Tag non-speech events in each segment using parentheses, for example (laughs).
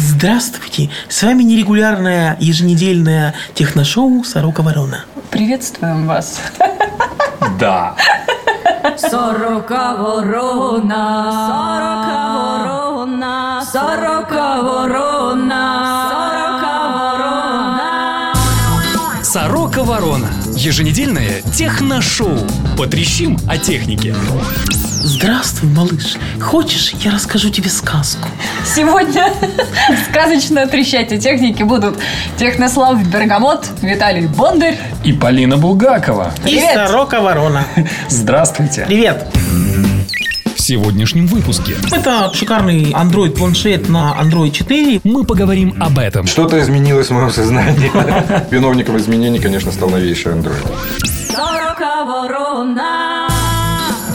Здравствуйте! С вами нерегулярное еженедельное техношоу «Сорока Ворона». Приветствуем вас. Да. Сорока ворона, сорока ворона, сорока ворона, сорока ворона. Сорока Ворона. Еженедельное техношоу. Потрещим о технике. Здравствуй, малыш. Хочешь, я расскажу тебе сказку? Сегодня (laughs) сказочно трещать о технике будут Технослав Бергамот, Виталий Бондарь. И Полина Булгакова. Привет. И «Сорока Ворона». Здравствуйте. Привет! В сегодняшнем выпуске Это шикарный Android-планшет на Android 4. мы поговорим об этом. Что-то изменилось в моем сознании. (laughs) Виновником изменений, конечно, стал новейший Android. Сорока ворона.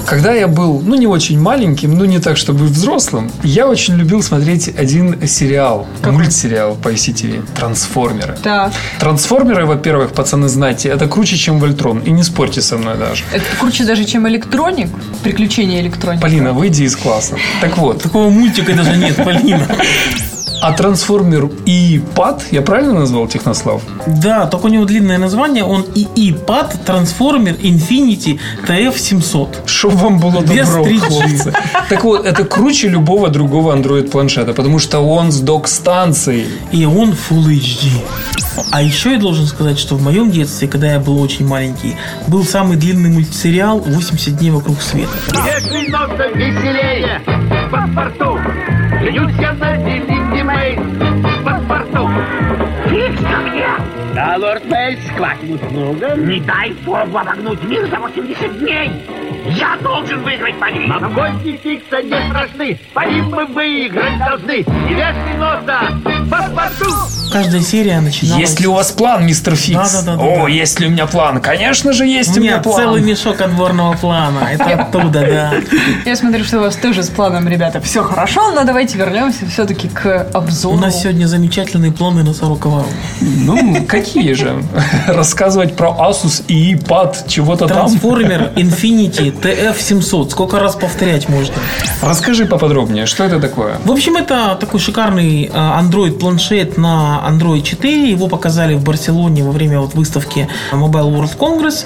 Когда я был, ну, не очень маленьким, ну, не так, чтобы взрослым, я очень любил смотреть один сериал, мультсериал по ICTV «Трансформеры». Так, Трансформеры, во-первых, пацаны, знаете, это круче, чем Вольтрон. И не спорьте со мной даже. это круче даже, чем электроник. Приключения электроника. Полина, выйди из класса. Так вот, Такого мультика даже нет, Полина. (laughs) а трансформер и пад, я правильно назвал Технослав? Да, только у него длинное название. Он ИИ-пад Transformer Infinity TF700. Чтоб вам было Без добро, 3G. хлопцы. (laughs) Так вот, это круче любого другого Android-планшета, потому что он с док-станцией. И он Full HD. А еще я должен сказать, что в моем детстве, когда я был очень маленький, был самый длинный мультсериал «80 дней вокруг света». Если немного веселее в паспорту Женюсь на в паспорту Фикс ко мне! Да, лорд Мэй, схватит много. Не дай богу обогнуть мир за 80 дней Я должен выиграть пари Но гости Фикса не страшны Пари мы выиграть должны И если носа паспорту Каждая серия начиналась... Есть ли у вас план, мистер Фикс? Да-да-да-да. О, есть ли у меня план? Конечно же, есть у меня Нет, план. целый мешок отборного плана. Это оттуда, да. Я смотрю, что у вас тоже с планом, ребята, все хорошо, но давайте вернемся все-таки к обзору. У нас сегодня замечательные планы на 40 ворон. Ну, какие же? Рассказывать про Asus и iPad, чего-то там. Трансформер (laughs) Infinity TF700. Сколько раз повторять можно? Расскажи поподробнее, что это такое? В общем, это такой шикарный а, Android-планшет на Android 4. Его показали в Барселоне во время вот выставки Mobile World Congress.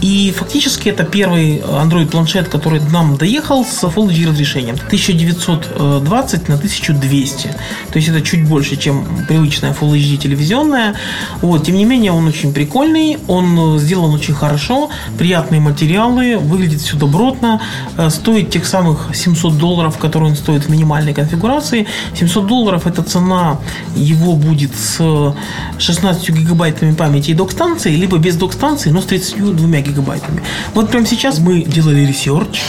И фактически это первый Android-планшет, который нам доехал с Full HD разрешением. 1920 на 1200. То есть это чуть больше, чем привычная Full HD телевизионная. Вот, тем не менее, он очень прикольный. Он э, сделан очень хорошо. Приятные материалы. Выглядит все добротно. э, Стоит тех самых 700 долларов, которые он стоит в минимальной конфигурации. 700 долларов это цена его будет с 16 гигабайтами памяти и док-станции, либо без док-станции, но с 32 гигабайтами. Вот прямо сейчас мы делали research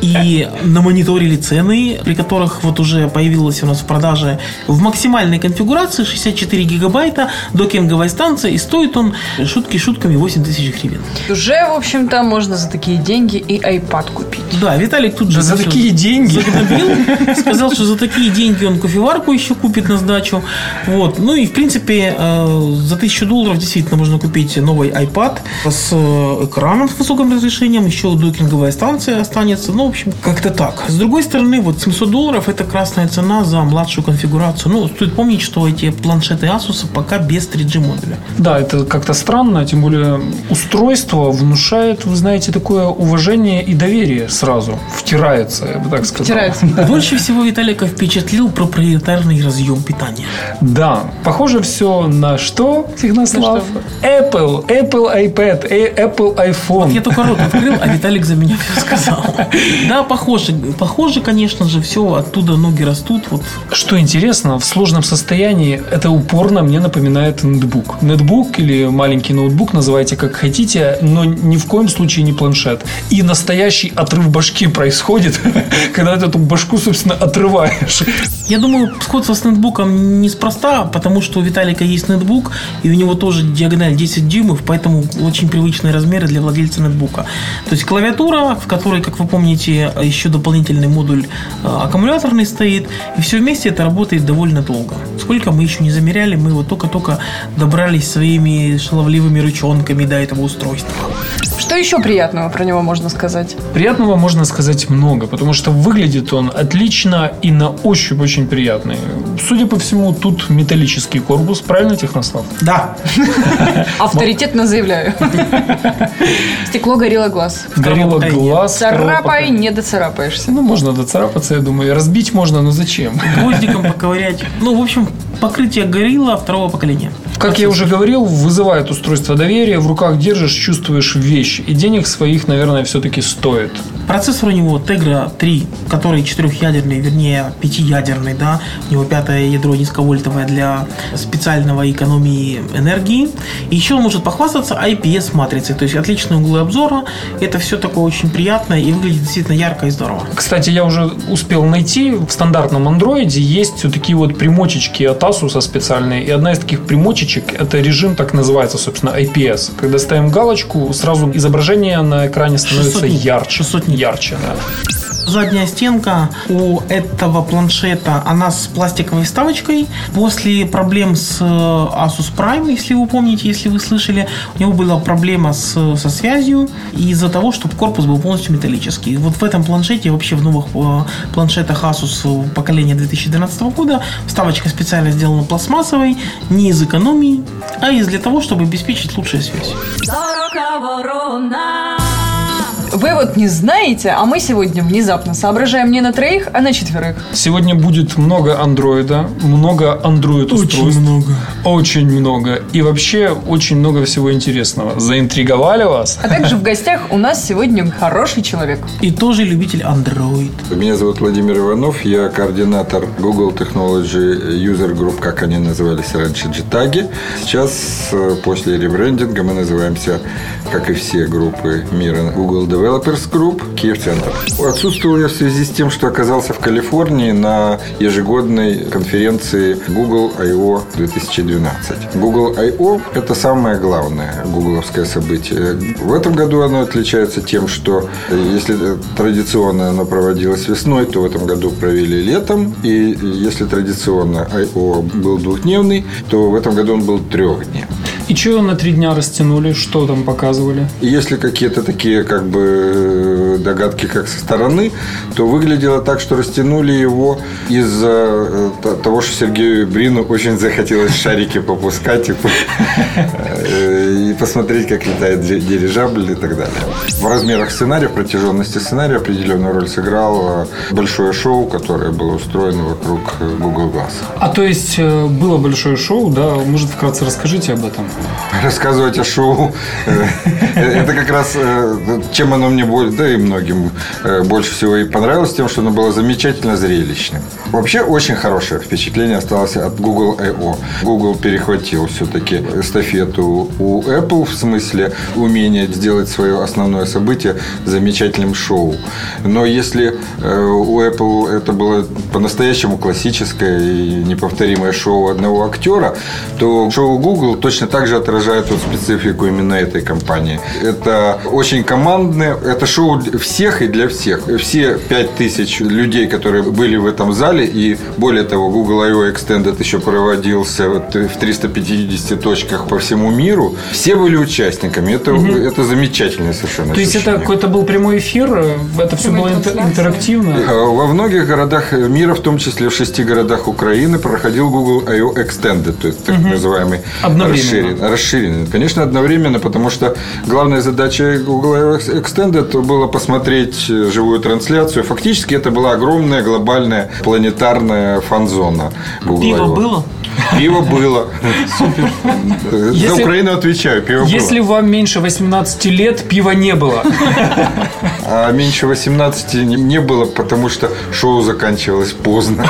и намониторили цены, при которых вот уже появилась у нас в продаже в максимальной конфигурации 64 гигабайта докинговая станция, и стоит он шутки шутками 8 тысяч гривен. Уже, в общем-то, можно за такие деньги и iPad купить. Да, Виталик тут же Да за такие деньги. загнобил, сказал, что за такие деньги он кофеварку еще купит на сдачу. Вот. Ну и, в принципе, э, за 1000 долларов действительно можно купить новый iPad с э, экраном с высоким разрешением, еще докинговая станция останется. Ну, в общем, как-то так. С другой стороны, вот 700 долларов это красная цена за младшую конфигурацию. Ну, стоит помнить, что эти планшеты Asus пока без 3G модуля. Да, это как-то странно, тем более устройство внушает, вы знаете, такое уважение и доверие сразу. Втирается, я бы так сказал. Втирается. (laughs) Больше всего Виталика впечатлил проприетарный разъем питания. Да, похоже все на что, Технослав? Apple, Apple iPad, э, Apple iPhone. Я только рот открыл, а Виталик за меня все сказал. (laughs) Да, похоже. Похоже, конечно же, все оттуда ноги растут. Вот Что интересно, в сложном состоянии это упорно мне напоминает нетбук. Нетбук или маленький ноутбук, называйте как хотите, но ни в коем случае не планшет. И настоящий отрыв башки происходит, (laughs) когда ты эту башку, собственно, отрываешь. Я думаю, сходство с нетбуком неспроста, потому что у Виталика есть нетбук, и у него тоже диагональ 10 дюймов, поэтому очень привычные размеры для владельца нетбука. То есть клавиатура, в которой, как вы помните, еще дополнительный модуль э, аккумуляторный стоит, и все вместе это работает довольно долго. Сколько мы еще не замеряли, мы вот только-только добрались своими шаловливыми ручонками до этого устройства. Что еще приятного про него можно сказать? Приятного можно сказать много, потому что выглядит он отлично и на ощупь очень приятный. Судя по всему, тут металлический корпус, правильно, Технослав? Да, (laughs) Авторитетно заявляю. (laughs) Стекло горело глаз. Горело глаз. Царапай, не доцарапаешься. Ну, можно доцарапаться, я думаю. Разбить можно, но зачем? гвоздиком поковырять. Ну, в общем, покрытие горилла второго поколения. Как я уже говорил, вызывает устройство доверия. В руках держишь, чувствуешь вещь. И денег своих, наверное, все-таки стоит. Процессор у него Tegra 3, который четырехъядерный, вернее, пятиядерный, да. У него пятое ядро низковольтовое для специального экономии энергии. И еще он может похвастаться IPS-матрицей, то есть отличные углы обзора. Это все такое очень приятное и выглядит действительно ярко и здорово. Кстати, я уже успел найти, в стандартном андроиде есть вот такие вот примочечки от Asus специальные. И одна из таких примочечек, это режим так называется, собственно, IPS. Когда ставим галочку, сразу изображение на экране становится 600 нит. ярче. 600 нит. Ярче, да. Задняя стенка у этого планшета, она с пластиковой вставочкой. После проблем с э, Asus Prime, если вы помните, если вы слышали, у него была проблема с, со связью из-за того, чтобы корпус был полностью металлический. Вот в этом планшете, вообще в новых э, планшетах Asus поколения 2012 года, вставочка специально сделана пластмассовой, не из экономии, а из для того, чтобы обеспечить лучшую связь. Вы вот не знаете, а мы сегодня внезапно соображаем не на троих, а на четверых. Сегодня будет много андроида, много андроид устройств. много. Очень много. И вообще очень много всего интересного. Заинтриговали вас? А также в гостях у нас сегодня хороший человек. И тоже любитель Android. Меня зовут Владимир Иванов, я координатор Google Technology User Group, как они назывались раньше, GTAG. Сейчас, э, после ребрендинга, мы называемся, как и все группы мира, Google Developers Group, Киев-центр. Отсутствовал я в связи с тем, что оказался в Калифорнии на ежегодной конференции Google I.O. 2012. Google I.O. – это самое главное гугловское событие. В этом году оно отличается тем, что если традиционно оно проводилось весной, то в этом году провели летом. И если традиционно I.O. был двухдневный, то в этом году он был трехдневный. И что на три дня растянули? Что там показывали? Если какие-то такие как бы э, догадки как со стороны, то выглядело так, что растянули его из-за э, т- того, что Сергею Брину очень захотелось шарики попускать (laughs) и, э, посмотреть, как летает ди- дирижабль и так далее. В размерах сценария, в протяженности сценария определенную роль сыграло большое шоу, которое было устроено вокруг э, Google Glass. А то есть э, было большое шоу, да? Может, вкратце расскажите об этом? рассказывать о шоу. э, Это как раз э, чем оно мне более, да и многим э, больше всего и понравилось, тем, что оно было замечательно зрелищным. Вообще очень хорошее впечатление осталось от Google I.O. Google перехватил все-таки эстафету у Apple в смысле умения сделать свое основное событие замечательным шоу. Но если э, у Apple это было по-настоящему классическое и неповторимое шоу одного актера, то шоу Google точно так же отражает вот специфику именно этой компании. Это очень командное, это шоу всех и для всех. Все 5000 людей, которые были в этом зале, и более того, Google I.O. Extended еще проводился в 350 точках по всему миру, все были участниками. Это, это замечательное совершенно То есть это ощущение. какой-то был прямой эфир? э, Это все было интер- интерактивно? А Во многих городах мира, в том числе в шести городах Украины, проходил Google I.O. Extended, то есть так называемый Одновременно. расширенный. расширенный. Конечно, одновременно, потому что главная задача Google I.O. Extended было посмотреть э, живую трансляцию. Фактически это была огромная глобальная планетарная фан-зона Google Пиво I.O. было? Пиво было. Супер. За Украину отвечаю, пиво Если было. вам меньше 18 лет, пива не было. А меньше 18 не- было, потому что шоу заканчивалось поздно.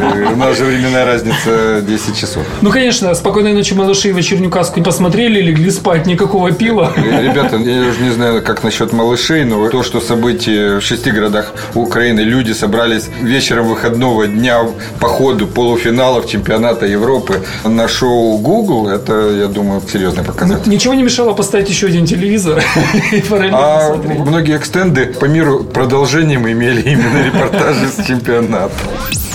Э, У нас же временная разница 10 часов. Ну, конечно, «Спокойной ночи, малыши» «Вечернюю каску» посмотрели, легли спать, никакого пива. Р- Ребята, я уже не знаю, как насчет малышей, но то, что события в шести городах Украины, люди собрались вечером выходного дня по ходу полуфиналов чемпионата Европы на шоу Google, это, я думаю, серьезный показатель. Ничего не мешало поставить еще один телевизор (laughs) и А многие экстенды по миру продолжением имели именно репортажи с чемпионата.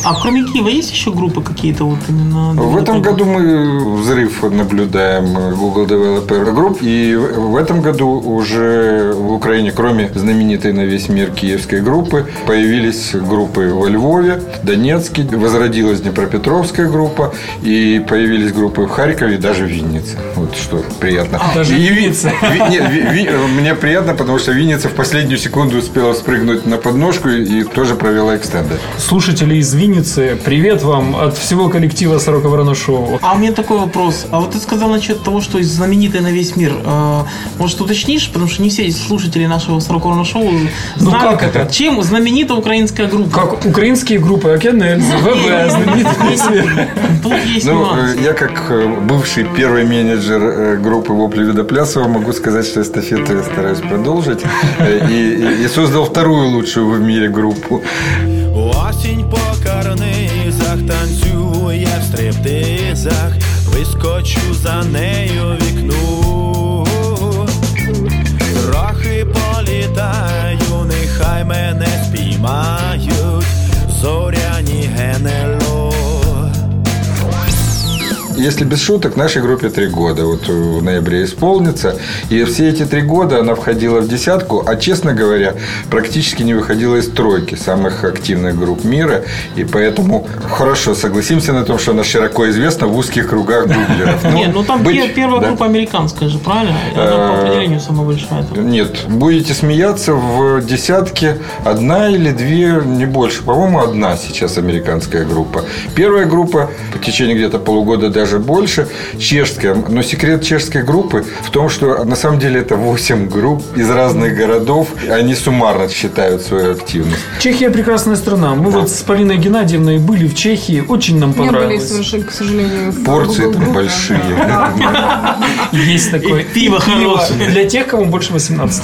А кроме Киева есть еще группы какие-то вот именно? В этом году мы взрыв наблюдаем Google Developer Group. И в этом году уже в Украине, кроме знаменитой на весь мир киевской группы, появились группы во Львове, Донецке, возродилась Днепропетровская группа, и появились группы в Харькове и даже в Виннице. Вот что приятно. Даже И Ви- Винница. Ви- нет, Ви- Ви- мне приятно, потому что Винница в последнюю секунду успела спрыгнуть на подножку и тоже провела экстендер. Слушатели из Винницы, привет вам от всего коллектива «Сорока Ворона Шоу». А у меня такой вопрос. А вот ты сказал насчет того, что из знаменитой на весь мир. Э, Может, уточнишь? Потому что не все слушатели нашего 40 шоу знают, как это? чем знаменита украинская группа. Как украинские группы Океанельз, ВБ, знаменитые на весь мир. Тут есть Ну, э, я как э, бывший первый менеджер э, группы Вопли Видоплясова могу сказать, что эстафету я стараюсь продолжить. И, и- и создал вторую лучшую в мире группу. Осінь по карнизах танцює в стриптизах, вискочу за нею вікну. Трохи політаю, нехай мене спіймають, зоряні генело. Если без шуток, нашей группе три года. Вот в ноябре исполнится. И все эти три года она входила в десятку, а, честно говоря, практически не выходила из тройки самых активных групп мира. И поэтому хорошо согласимся на том, что она широко известна в узких кругах гуглеров. Ну, Нет, ну там быть- пе- первая группа американская же, правильно? Она по Э, определению самая большая. там. Нет, будете смеяться, в десятке одна или две, не больше. По-моему, одна сейчас американская группа. Первая группа в течение где-то полугода даже больше, чешская. Но секрет чешской группы в том, что на самом деле это 8 групп из разных городов. Они суммарно считают свою активность. Чехия прекрасная страна. Мы вот с Полиной Геннадьевной были в Чехии. Очень нам Не были, понравилось. к сожалению, Порции там большие. Есть такое. Пиво хорошее. Для тех, кому больше 18.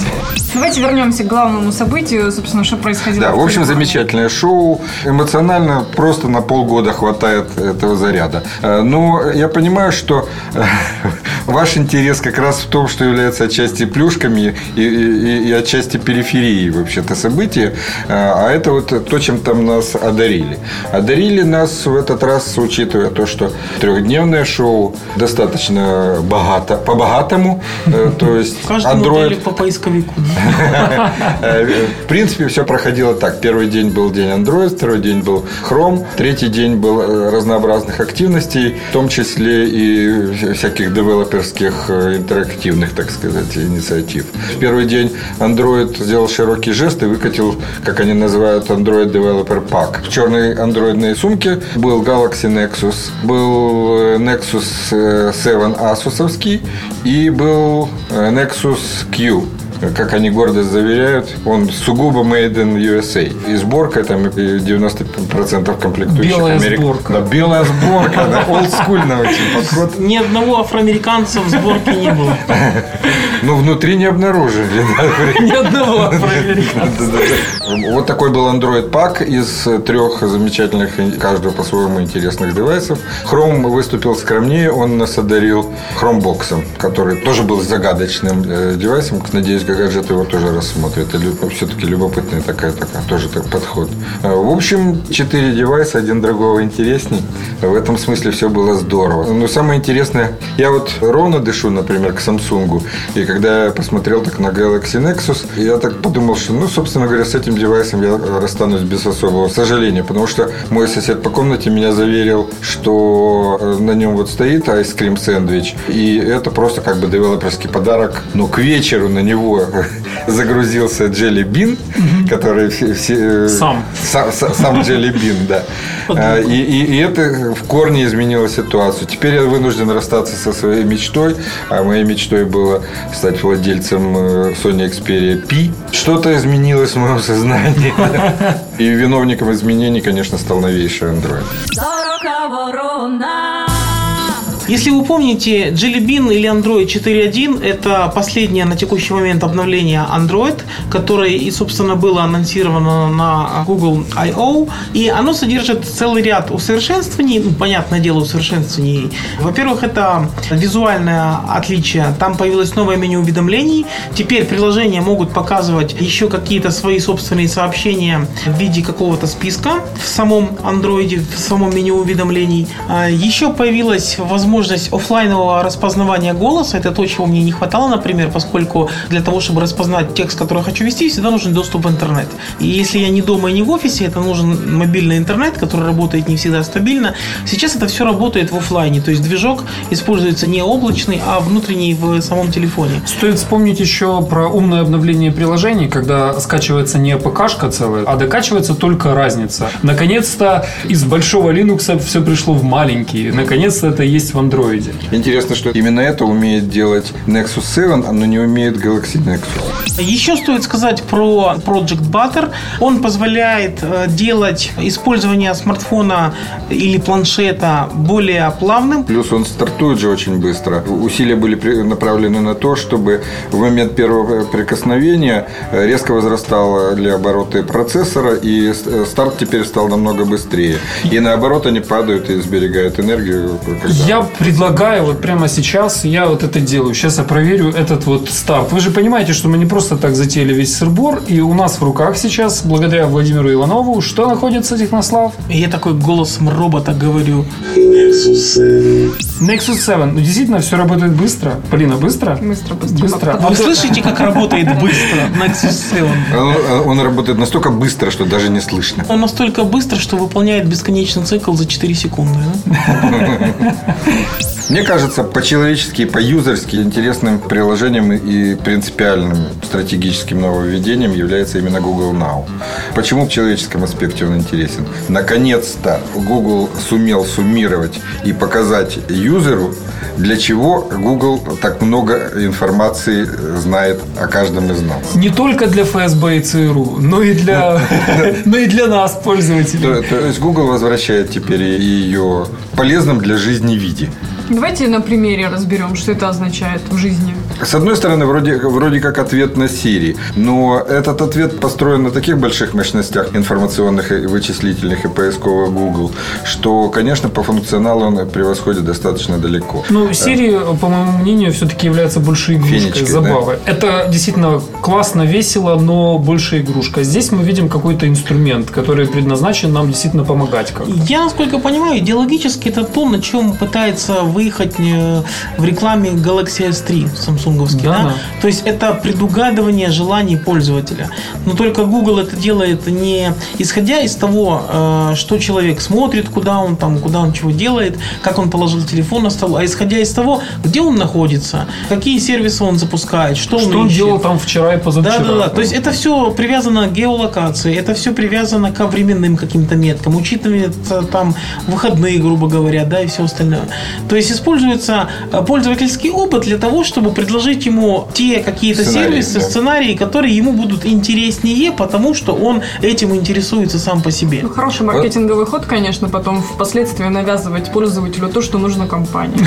Давайте вернемся к главному событию, собственно, что происходило. Да, в общем, замечательное шоу. Эмоционально просто на полгода хватает этого заряда. Э, Но я понимаю, что э, (laughs) ваш интерес как раз в том, что является отчасти плюшками и, и- и отчасти периферией вообще-то события. Э, А это вот то, чем там нас одарили. Одарили нас в этот раз, учитывая то, что трехдневное шоу достаточно богато, по-богатому. Э, То есть (laughs) Android по поисковику. (laughs) В принципе, все проходило так. Первый день был день Android, второй день был Chrome, третий день был разнообразных активностей, в том числе и всяких девелоперских э, интерактивных, так сказать, инициатив. В первый день Android сделал широкий жест и выкатил, как они называют, Android Developer Pack. В черной андроидной сумке был Galaxy Nexus, был э, Nexus э, 7 Asusовский и был э, Nexus Q как они гордо заверяют, он сугубо made in USA. И сборка там и 90% комплектующих Белая Америк- сборка. Да, белая сборка, да, (laughs) олдскульный очень подход. Ни одного афроамериканца в сборке не было. (laughs) Ну, внутри не обнаружили. Ни одного. (laughs) Да-да-да. Вот такой был Android пак из трех замечательных, каждого по-своему интересных девайсов. Chrome выступил скромнее, он нас одарил Chromebox, который тоже был загадочным э, девайсом. Надеюсь, гаджет его тоже рассмотрит. Все-таки любопытный такая, такая тоже так подход. Э, В общем, четыре девайса, один другого интересней. В этом смысле все было здорово. Но самое интересное, я вот ровно дышу, например, к Samsung. И когда я посмотрел так на Galaxy Nexus, я так подумал, что, ну, собственно говоря, с этим девайсом я расстанусь без особого сожаления. Потому что мой сосед по комнате меня заверил, что э, на нем вот стоит Cream сэндвич. И это просто как бы девелоперский подарок. Но к вечеру на него (laughs) загрузился Jelly Bean, который все... Сам. Сам, са- сам Jelly Bean, да. А, И, и- и это в корне изменило ситуацию. Теперь я вынужден расстаться со своей мечтой. А моей мечтой было стать владельцем э, Sony Xperia P. Что-то изменилось в моем сознании. (laughs) И виновником изменений, конечно, стал новейший Android. Если вы помните, Jelly Bean или Android 4.1 – это последнее на текущий момент обновление Android, которое и, собственно, было анонсировано на Google I.O. И оно содержит целый ряд усовершенствований, ну, понятное дело, усовершенствований. Во-первых, это визуальное отличие. Там появилось новое меню уведомлений. Теперь приложения могут показывать еще какие-то свои собственные сообщения в виде какого-то списка в самом Android, в самом меню уведомлений. А Еще появилась возможность оффлайнового распознавания голоса. Это то, чего мне не хватало, например, поскольку для того, чтобы распознать текст, который я хочу вести, всегда нужен доступ в интернет. И если я не дома и не в офисе, это нужен мобильный интернет, который работает не всегда стабильно. Сейчас это все работает в офлайне, то есть движок используется не облачный, а внутренний в самом телефоне. Стоит вспомнить еще про умное обновление приложений, когда скачивается не АПКшка целая, а докачивается только разница. Наконец-то из большого Linux все пришло в маленький. Наконец-то это есть в андроиде. Интересно, что именно это умеет делать Nexus 7, но не умеет Galaxy Nexus. Еще стоит сказать про Project Butter. Он позволяет э, делать использование смартфона или планшета более плавным. Плюс он стартует же очень быстро. Усилия были направлены на то, чтобы в момент первого прикосновения э, резко возрастали обороты процессора, и э, старт теперь стал намного быстрее. И наоборот, они падают и сберегают энергию. когда- Я предлагаю вот прямо сейчас, я вот это делаю. Сейчас я проверю этот вот старт. Вы же понимаете, что мы не просто так затеяли весь сырбор, и у нас в руках сейчас, благодаря Владимиру Иванову, что находится, Технослав? И я такой голосом робота говорю. Nexus 7. Ну, действительно, все работает быстро. Полина, быстро? Быстро, быстро. Быстро. А вы слышите, как работает быстро Nexus 7? Он, он работает настолько быстро, что даже не слышно. Он настолько быстро, что выполняет бесконечный цикл за 4 секунды. да? (laughs) Mix. Мне кажется, по-человечески и по-юзерски интересным приложением и принципиальным стратегическим нововведением является именно Google Now. Почему в человеческом аспекте он интересен? Наконец-то Google сумел суммировать и показать юзеру, для чего Google так много информации знает о каждом из нас. Не только для ФСБ и ЦРУ, но и для, (laughs) но и для нас, пользователей. То, то есть Google возвращает теперь ее полезным для жизни виде. Давайте на примере разберем, что это означает в жизни. С одной стороны, вроде, вроде как ответ на Siri, но этот ответ построен на таких больших мощностях информационных и вычислительных и поисковых Google, что, конечно, по функционалу он превосходит достаточно далеко. Ну, Siri, по моему мнению, все-таки является больше игрушкой, забавой. Это действительно классно, весело, но больше игрушка. Здесь мы видим какой-то инструмент, который предназначен нам действительно помогать. Как. Я, насколько понимаю, идеологически это то, на чем пытается выехать э, в рекламе Galaxy S3 самсунговский. Да, Да, да. То есть это предугадывание желаний пользователя. Но только Google это делает не исходя из того, э, что человек смотрит, куда он там, куда он чего делает, как он положил телефон на стол, а исходя из того, где он находится, какие сервисы он запускает, что, Что он ищет. делал там вчера и Да, позавчера. да, да. То есть это все привязано к геолокации, это все привязано к временным каким-то меткам, учитывается там выходные, грубо говоря, да, и все остальное. То есть используется э, пользовательский опыт для того, чтобы предложить ему те какие-то Сценарии, сервисы, да. сценарии, которые ему будут интереснее, потому что он этим интересуется сам по себе. Ну, хороший маркетинговый ход, конечно, потом впоследствии навязывать пользователю то, что нужно компании.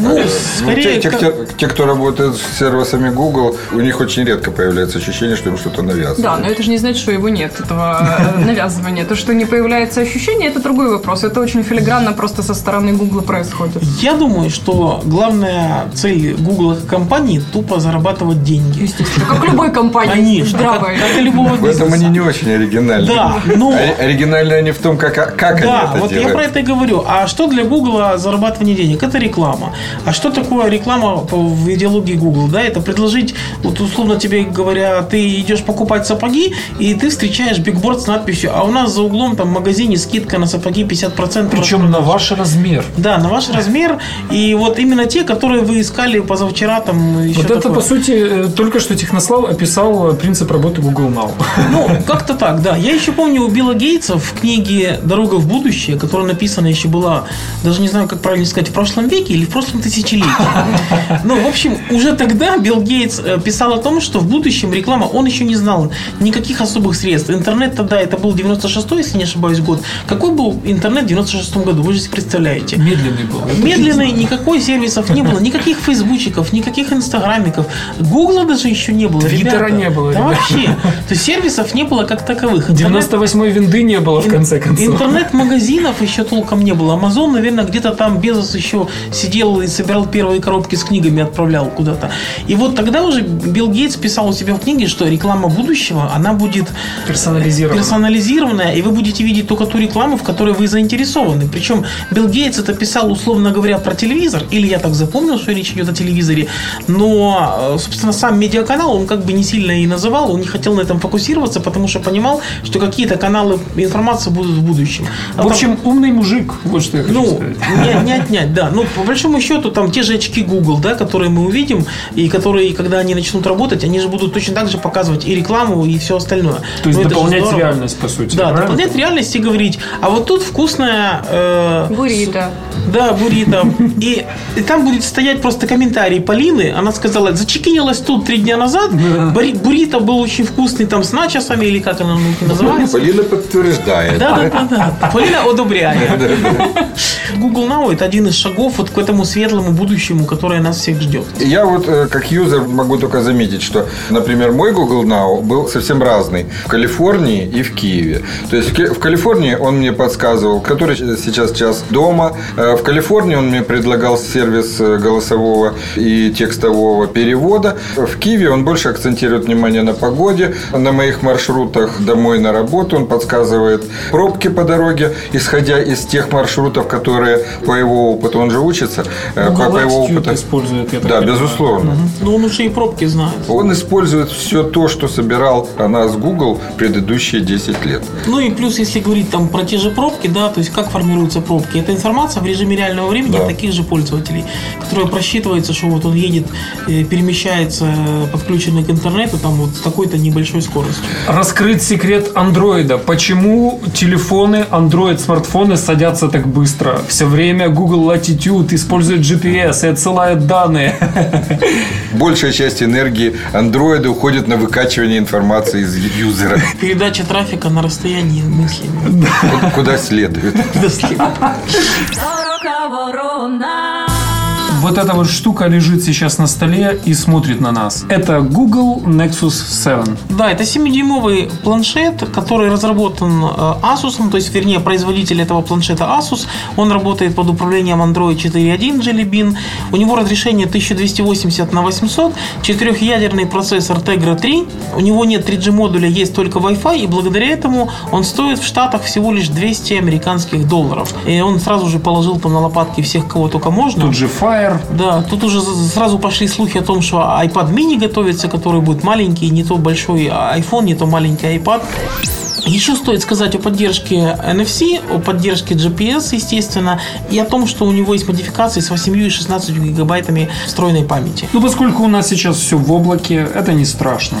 Ну, (laughs) Ну, скорее, те, кто, работает с сервисами Google, у них очень редко появляется ощущение, что им что-то навязывают. Да, но это же не значит, что его нет, этого э, (laughs) навязывания. То, что не появляется ощущение, это другой вопрос. Это очень филигранно просто со стороны Гугла происходит. Я думаю, что главная цель Google как компании тупо зарабатывать деньги. Как любой компании Конечно, как, как и любого В этом бизнеса. они не очень оригинальны. Да, но- Ори- Оригинальны они в том, как, как Да, они это вот делают. я про это и говорю. А что для Гугла зарабатывание денег? Это реклама. А что такое реклама в идеологии Google? Да, это предложить, вот условно тебе говоря, ты идешь покупать сапоги, и ты встречаешь бигборд с надписью, а у нас за углом там в магазине скидка на сапоги 50%. Причем на ваш размер. Да, на ваш размер. И вот именно те, которые вы искали позавчера, там еще Вот это, такое. по сути, э, только что Технослав описал э, принцип работы Google Now. (laughs) Ну, как-то так, да. Я еще помню у Билла Гейтса в книге «Дорога в будущее», которая написана еще была, даже не знаю, как правильно сказать, в прошлом веке или в прошлом тысячелетии. Ну, в общем, уже тогда Билл Гейтс э, писал о том, что в будущем реклама, он еще не знал никаких особых средств. Интернет тогда, это был 96-й, если не ошибаюсь, год. Какой был интернет в 96-м году? Вы же себе представляете. Медленный был. Это медленной, никакой сервисов не было, никаких фейсбучиков, никаких инстаграмиков. Гугла даже еще не было. Твиттера не было, Да вообще. То есть сервисов не было как таковых. Интернет- 98-й винды не было, в конце концов. Интернет-магазинов еще толком не было. Амазон, наверное, где-то там Безос еще сидел и собирал первые коробки с книгами, отправлял куда-то. И вот тогда уже Билл Гейтс писал у себя в книге, что реклама будущего, она будет Персонализировано. персонализированная, и вы будете видеть только ту рекламу, в которой вы заинтересованы. Причем Билл Гейтс это писал, условно говоря, про телевизор, или я так запомнил, что речь идет о телевизоре, но, э, собственно, сам медиаканал он как бы не сильно и называл, он не хотел на этом фокусироваться, потому что понимал, что какие-то каналы информации будут в будущем. А В там- общем, умный мужик, вот что я хочу ну, сказать. не, не отнять, да. Ну, по большому счету, там те же очки Google, да, которые мы увидим, и которые, когда они начнут работать, они же будут точно так же показывать и рекламу, и все остальное. То есть Ну, дополнять реальность, по сути. Да, правильно? дополнять реальность и говорить, а вот тут вкусная... э, Буррито. да, буррито. И, и там будет стоять просто комментарий Полины. Она сказала, зачекинилась тут три дня назад. Бори- Буррито был очень вкусный там с начосами, или как она называется. Полина подтверждает. Да, да, да, да. Полина одобряет. Google Now это один из шагов вот к этому светлому будущему, которое нас всех ждет. Я вот э, как юзер могу только заметить, что, например, мой Google Now был совсем разный в Калифорнии и в Киеве. То есть в Калифорнии он мне подсказывал, который сейчас час дома. Э, В Калифорнии он мне предлагал сервис э, голосового и текстового перевода. В Киеве он больше акцентирует внимание на погоде, на моих маршрутах домой на работу. Он подсказывает пробки по дороге, исходя из тех маршрутов, которые по его опыту, он же учится, э, Google по, по его опыту. использует, я так Да, понимаю. безусловно. Но он уже и пробки знает. Он использует все то, что собирал о нас Google предыдущие 10 лет. Ну и плюс, если говорить там про те же пробки, да, то есть как формируются пробки. Это информация в режиме реального времени Да. от таких же пользователей, которая просчитывается, что вот он едет, э, перемещается, э, подключенный к интернету, там вот с такой-то небольшой скоростью. Раскрыть секрет андроида. Почему телефоны, андроид смартфоны садятся так быстро? Все время Google Latitude использует GPS и отсылает данные. Большая часть энергии андроида уходит на выкачивание информации из юзера, Передача трафика на расстоянии мысли. Куда следует. До следующего. Вот эта вот штука лежит сейчас на столе и смотрит на нас. Это Google Nexus 7. Да, это 7-дюймовый планшет, который разработан э, Asus, то есть, вернее, производитель этого планшета Asus. Он работает под управлением Android 4.1 Jelly Bean. У него разрешение 1280 на 800, четырехъядерный процессор Tegra 3. У него нет 3G модуля, есть только Wi-Fi, и благодаря этому он стоит в Штатах всего лишь 200 американских долларов. И он сразу же положил там на лопатки всех, кого только можно. Тут же Fire. Да, тут уже сразу пошли слухи о том, что iPad mini готовится, который будет маленький, не то большой iPhone, не то маленький iPad. Еще стоит сказать о поддержке NFC, о поддержке GPS, естественно, и о том, что у него есть модификации с 8 и 16 гигабайтами встроенной памяти. Ну, поскольку у нас сейчас все в облаке, это не страшно.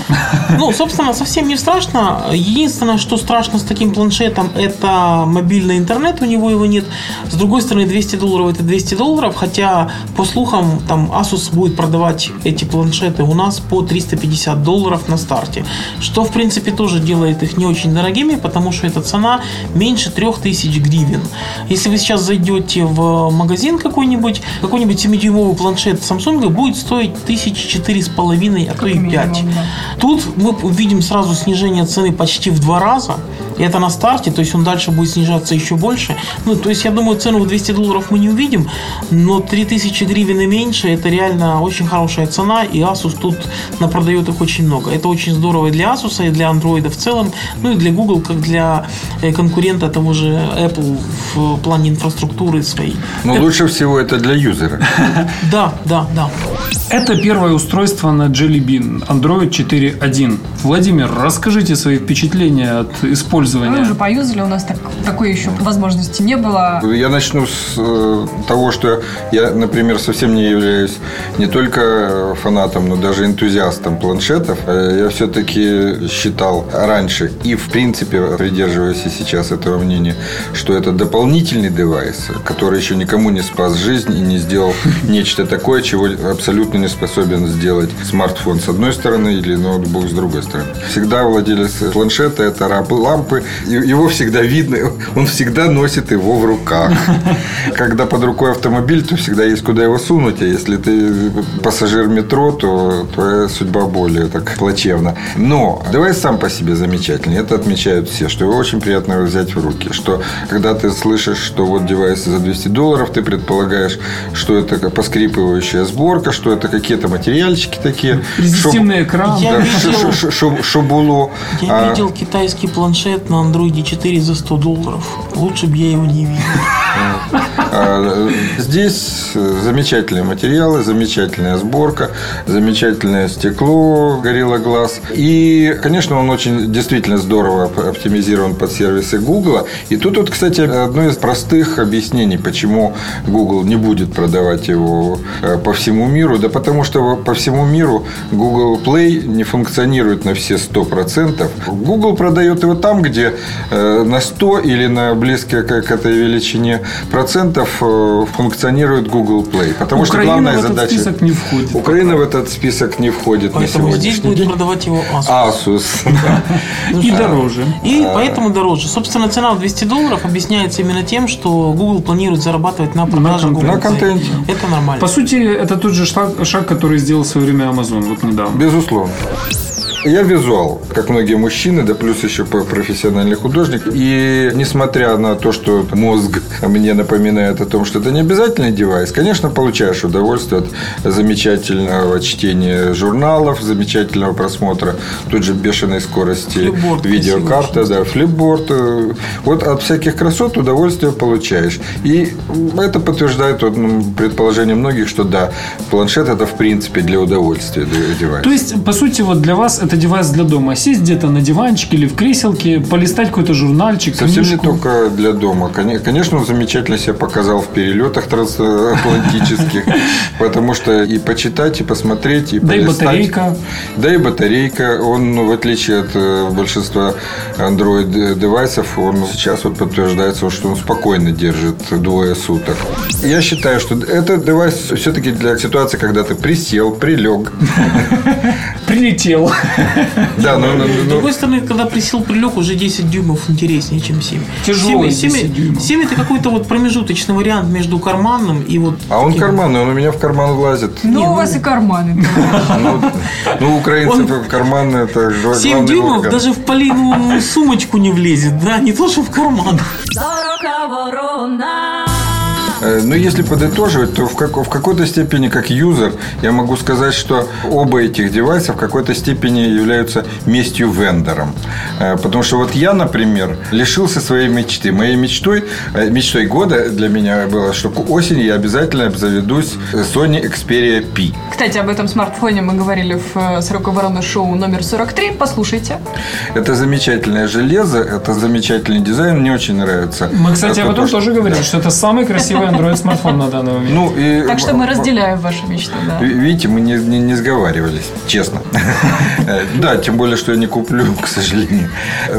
Ну, собственно, совсем не страшно. Единственное, что страшно с таким планшетом, это мобильный интернет, у него его нет. С другой стороны, 200 долларов это 200 долларов, хотя, по слухам, там Asus будет продавать эти планшеты у нас по 350 долларов на старте. Что, в принципе, тоже делает их не очень дорогими, потому что эта цена меньше 3000 гривен. Если вы сейчас зайдете в магазин какой-нибудь, какой-нибудь 7-дюймовый планшет Samsung будет стоить тысячи четыре с половиной, а то и минимум, 5. да. Тут мы увидим сразу снижение цены почти в два раза. И это на старте, то есть он дальше будет снижаться еще больше. Ну, то есть я думаю, цену в 200 долларов мы не увидим, но 3000 гривен и меньше это реально очень хорошая цена, и Asus тут напродает их очень много. Это очень здорово и для Asus, и для Android в целом, ну и для Google, как для э, конкурента того же Apple в плане инфраструктуры своей. Но лучше всего это для юзера. (laughs) Да, да, да. Это первое устройство на Jelly Bean Android 4.1. Владимир, расскажите свои впечатления от Мы использования. уже поюзали, у нас так- такой еще возможности не было. Я начну с э, того, что я, например, совсем не являюсь не только фанатом, но даже энтузиастом планшетов. Э, Я все-таки считал раньше и, в принципе, придерживаюсь и сейчас этого мнения, что это дополнительный девайс, который еще никому не спас жизнь и не сделал (laughs) нечто такое, чего абсолютно не способен сделать смартфон с одной стороны или ноутбук с другой стороны. Всегда владелец планшета – это раб лампы, Его всегда видно, (laughs) он всегда носит его в руках. (laughs) Когда под рукой автомобиль, то всегда есть куда его сунуть. А если ты пассажир метро, то твоя судьба более так плачевна. Но девайс сам по себе замечательный. Это отмечают все, что его очень приятно его взять в руки. Что когда ты слышишь, что вот девайс за 200 долларов, ты предполагаешь, что это как поскрипывающая сборка, что это какие-то материальчики такие. Резистивный экран. Я Да, видел- ш- ш- ш- шубуло. Я А, видел китайский планшет на андроиде 4 за 100 долларов. Лучше бы я его не видел. А, Здесь э, замечательные материалы, замечательная сборка, замечательное стекло Gorilla Glass. И, конечно, он очень действительно здорово оп- оптимизирован под сервисы Google. И тут вот, кстати, одно из простых объяснений, почему Google не будет продавать его э, по всему миру. Да потому что по всему миру Google Play не функционирует на все 100%. Google продает его там, где э, на 100 или на близкие к к этой величине процентов э, функционирует Google Play. Потому что Украина главная в этот задача... список не входит. Украина в этот список не входит на Поэтому здесь сегодняшний будет день. продавать его Asus. Asus. (laughs) да. И дороже. И А. поэтому дороже. Собственно, цена в 200 долларов объясняется именно тем, что Google планирует зарабатывать на продаже контенте. Google На контенте. Это нормально. По сути, это тот же шаг, шаг, который сделал в свое время Amazon вот недавно. Безусловно. Я визуал, как многие мужчины, да плюс еще профессиональный художник. И несмотря на то, что мозг мне напоминает о том, что это не обязательный девайс, конечно, получаешь удовольствие от замечательного чтения журналов, замечательного просмотра тут же бешеной скорости Флипборд видеокарта, да, флипборд. Вот от всяких красот удовольствие получаешь. И это подтверждает вот, ну, предположение многих, что да, планшет это в принципе для удовольствия девайс. То есть, по сути, вот для вас это девайс для дома. Сесть где-то на диванчике или в креселке, полистать какой-то журнальчик, Совсем не книжку. только для дома. Коне- Конечно, он замечательно себя показал в перелетах трансатлантических, (laughs) потому что и почитать, и посмотреть, и Да и полистать. батарейка. Да и батарейка. Он, ну, в отличие от э, большинства Android-девайсов, он сейчас вот подтверждается, что он спокойно держит двое суток. Я считаю, что этот девайс все-таки для ситуации, когда ты присел, прилег. (laughs) Прилетел. (laughs) Да, ну, ну, С ну, другой стороны, когда присел прилег, уже 10 дюймов интереснее, чем 7. Тяжелый 7, 10 дюймов. 7 это какой-то вот промежуточный вариант между карманным и вот... а он карманный, он у меня в карман влазит. Ну, у вас и карманы. (laughs) Ну, ну, у украинцев Он- в карман это гла- 7 главный дюймов даже в Полину сумочку не влезет, да, не то, что в карман. Но если подытоживать, то в, как- в какой-то степени, как юзер, я могу сказать, что оба этих девайса в какой-то степени являются местью вендором. Э, Потому что вот я, например, лишился своей мечты. Моей мечтой, э, мечтой года для меня было, что к осени я обязательно обзаведусь Sony Xperia P. Кстати, об этом смартфоне мы говорили в э, «Сороковороны шоу» номер 43. Послушайте. Это замечательное железо, это замечательный дизайн, мне очень нравится. Мы, кстати, об Это этом то, что- тоже говорили, что это самый красивый Android-смартфон на данный момент. Ну, и Так что мы разделяем ваши мечты, да. Ви- Видите, мы не, не, не сговаривались, честно. Э, (laughs) Да, тем более, что я не куплю, (laughs) к сожалению.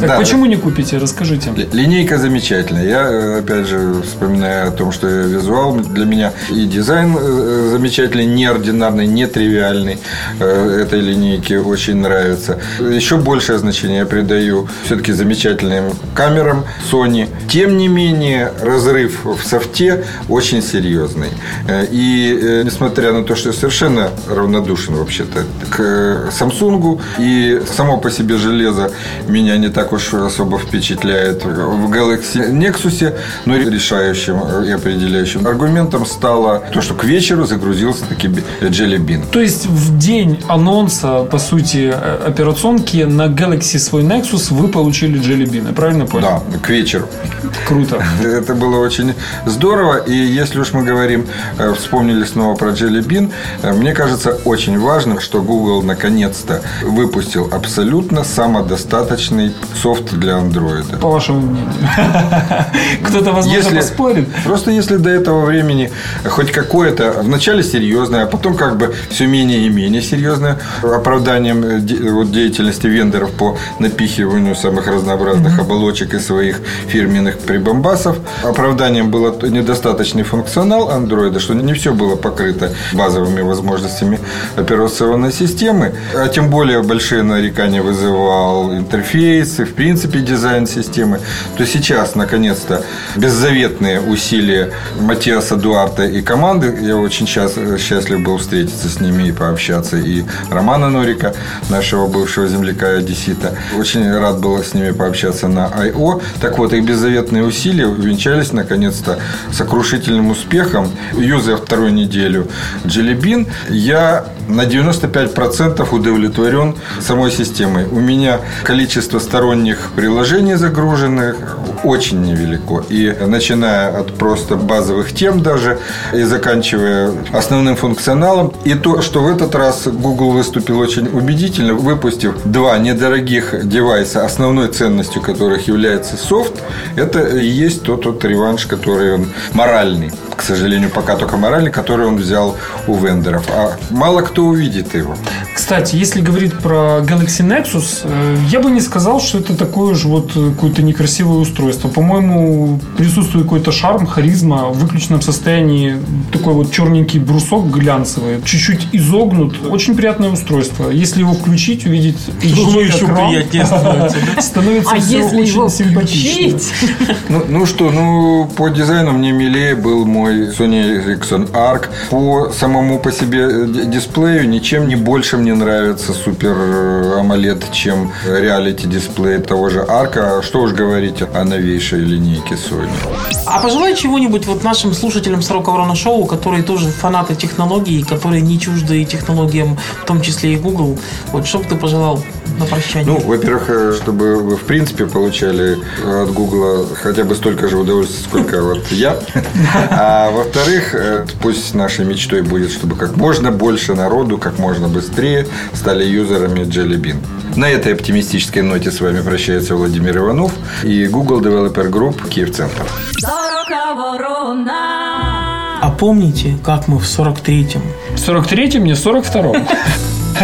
Так почему не купите? Расскажите. ли- Линейка замечательная. Я, э, опять же, вспоминаю о том, что я визуал для меня и дизайн э, замечательный, неординарный, нетривиальный э, этой линейки очень нравится. Еще большее значение я придаю все-таки замечательным камерам Sony. Тем не менее, разрыв в софте очень серьезный. Э, И э, несмотря на то, что я совершенно равнодушен вообще-то к э, Samsung, и само по себе железо меня не так уж особо впечатляет в Galaxy Nexus, но решающим и определяющим аргументом стало то, что к вечеру загрузился таки Jelly Bean. То есть в день анонса, по сути, э, операционки на Galaxy свой Nexus вы получили Jelly Bean. Правильно понял? Да, к вечеру. Круто. (laughs) Это было очень здорово. И если уж мы говорим, э, вспомнили снова про Jelly Bean, э, мне кажется очень важным, что Google наконец-то выпустил абсолютно самодостаточный софт для Android. По вашему мнению. (laughs) Кто-то, возможно, поспорит. Просто если до этого времени хоть какое-то вначале серьезное, а потом как бы все менее и менее серьезное оправданием э, деятельности вендоров по напихиванию самых разнообразных оболочек и своих фирменных прибамбасов, оправданием было т- недостаточный функционал андроида, что не все было покрыто базовыми возможностями операционной системы, а тем более большие нарекания вызывал интерфейс и, в принципе, дизайн системы, то сейчас, наконец-то, беззаветные усилия Матиаса Дуарта и команды, я очень счаст- счастлив был встретиться с ними и пообщаться, и Романа Норика, нашего бывшего земляка и одессита. Очень рад был с ними пообщаться на I.O. Так вот, их беззаветные усилия увенчались, наконец-то, сокрушительным успехом. Юзая вторую неделю Bean, я на 95% удовлетворен самой системой. У меня количество сторонних приложений загруженных очень невелико. И начиная от просто базовых тем даже, и заканчивая основным функционалом. И то, что в этот раз Google выступил очень убедительно, выпустив два недорогих девайса, основной ценностью которых является софт, это и есть тот вот реванш, который он моральный. К сожалению, пока только моральный, который он взял у вендоров. А мало кто увидит его. Кстати, если говорить про Galaxy Nexus, э, я бы не сказал, что это такое же вот э, какое-то некрасивое устройство. По-моему, присутствует какой-то шарм, харизма. В выключенном состоянии такой вот черненький брусок глянцевый, чуть-чуть изогнут. Очень приятное устройство. Если его включить, увидеть HD еще экран, приятнее становится, (laughs) становится А все если очень его симпатично. включить? Ну, ну что, ну по дизайну мне милее был мой Sony Ericsson Arc. По самому по себе э, дисплею ничем не больше мне нравится Super AMOLED, чем реалити дисплей того же Arc. А Что уж говорить о новейшей линейке Sony. А пожелай чего-нибудь вот нашим слушателям Сорока Ворона Шоу, которые тоже фанаты технологий, которые не чужды технологиям, в том числе и Google. Вот что бы ты пожелал на прощание? Ну, во-первых, э, чтобы вы в принципе получали от Гугла хотя бы столько же удовольствия, сколько вот я. (laughs) А во-вторых, э, пусть нашей мечтой будет, чтобы как можно больше народу, как можно быстрее стали юзерами Jelly Bean. На этой оптимистической ноте с вами прощается Владимир Иванов и Google Developer Group Киев-Центр. А помните, как мы в 43-м В 43-м, не в 42-м.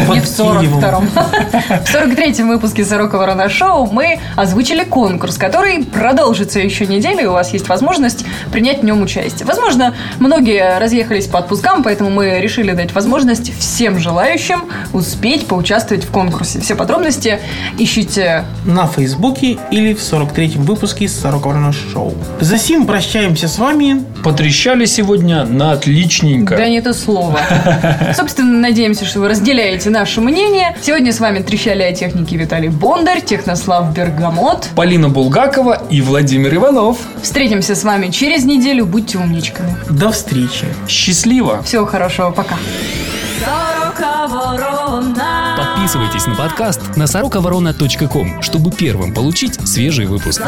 Не в под Киевом 42-м. В 43-м выпуске «Сорока Ворона Шоу» мы озвучили конкурс, который продолжится еще неделю, и у вас есть возможность принять в нем участие. Возможно, многие разъехались по отпускам, поэтому мы решили дать возможность всем желающим успеть поучаствовать в конкурсе. Все подробности ищите на Фейсбуке или в 43-м выпуске Сорока Ворона Шоу. За сим прощаемся с вами. Потрещали сегодня на отличненько. Да не то слово. Собственно, надеемся, что вы разделяете наше мнение. Сегодня с вами трещали о технике Виталий Бондарь, Технослав Бергамот. Полина Булгакова и Владимир Иванов. Встретимся с вами через неделю. Будьте умничками. До встречи. Счастливо! Всего хорошего. Пока. Подписывайтесь на подкаст на сороковорона.ком, чтобы первым получить свежий выпуск.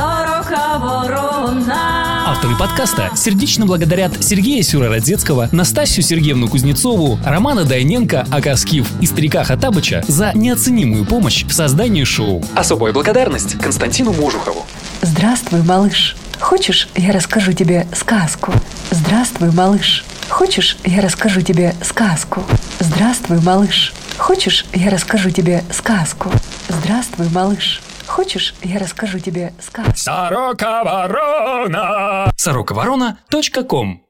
Авторы подкаста сердечно благодарят Сергея Сюрородецкого, Настасью Сергеевну Кузнецову, Романа Дайненко, Акаскив и Старика Хатабыча за неоценимую помощь в создании шоу. Особая благодарность Константину Можухову. Здравствуй, малыш. Хочешь, я расскажу тебе сказку? Здравствуй, малыш. Хочешь, я расскажу тебе сказку? Здравствуй, малыш. Хочешь, я расскажу тебе сказку? Здравствуй, малыш. Хочешь, я расскажу тебе сказку? Сорока Ворона! Сороковорона.ком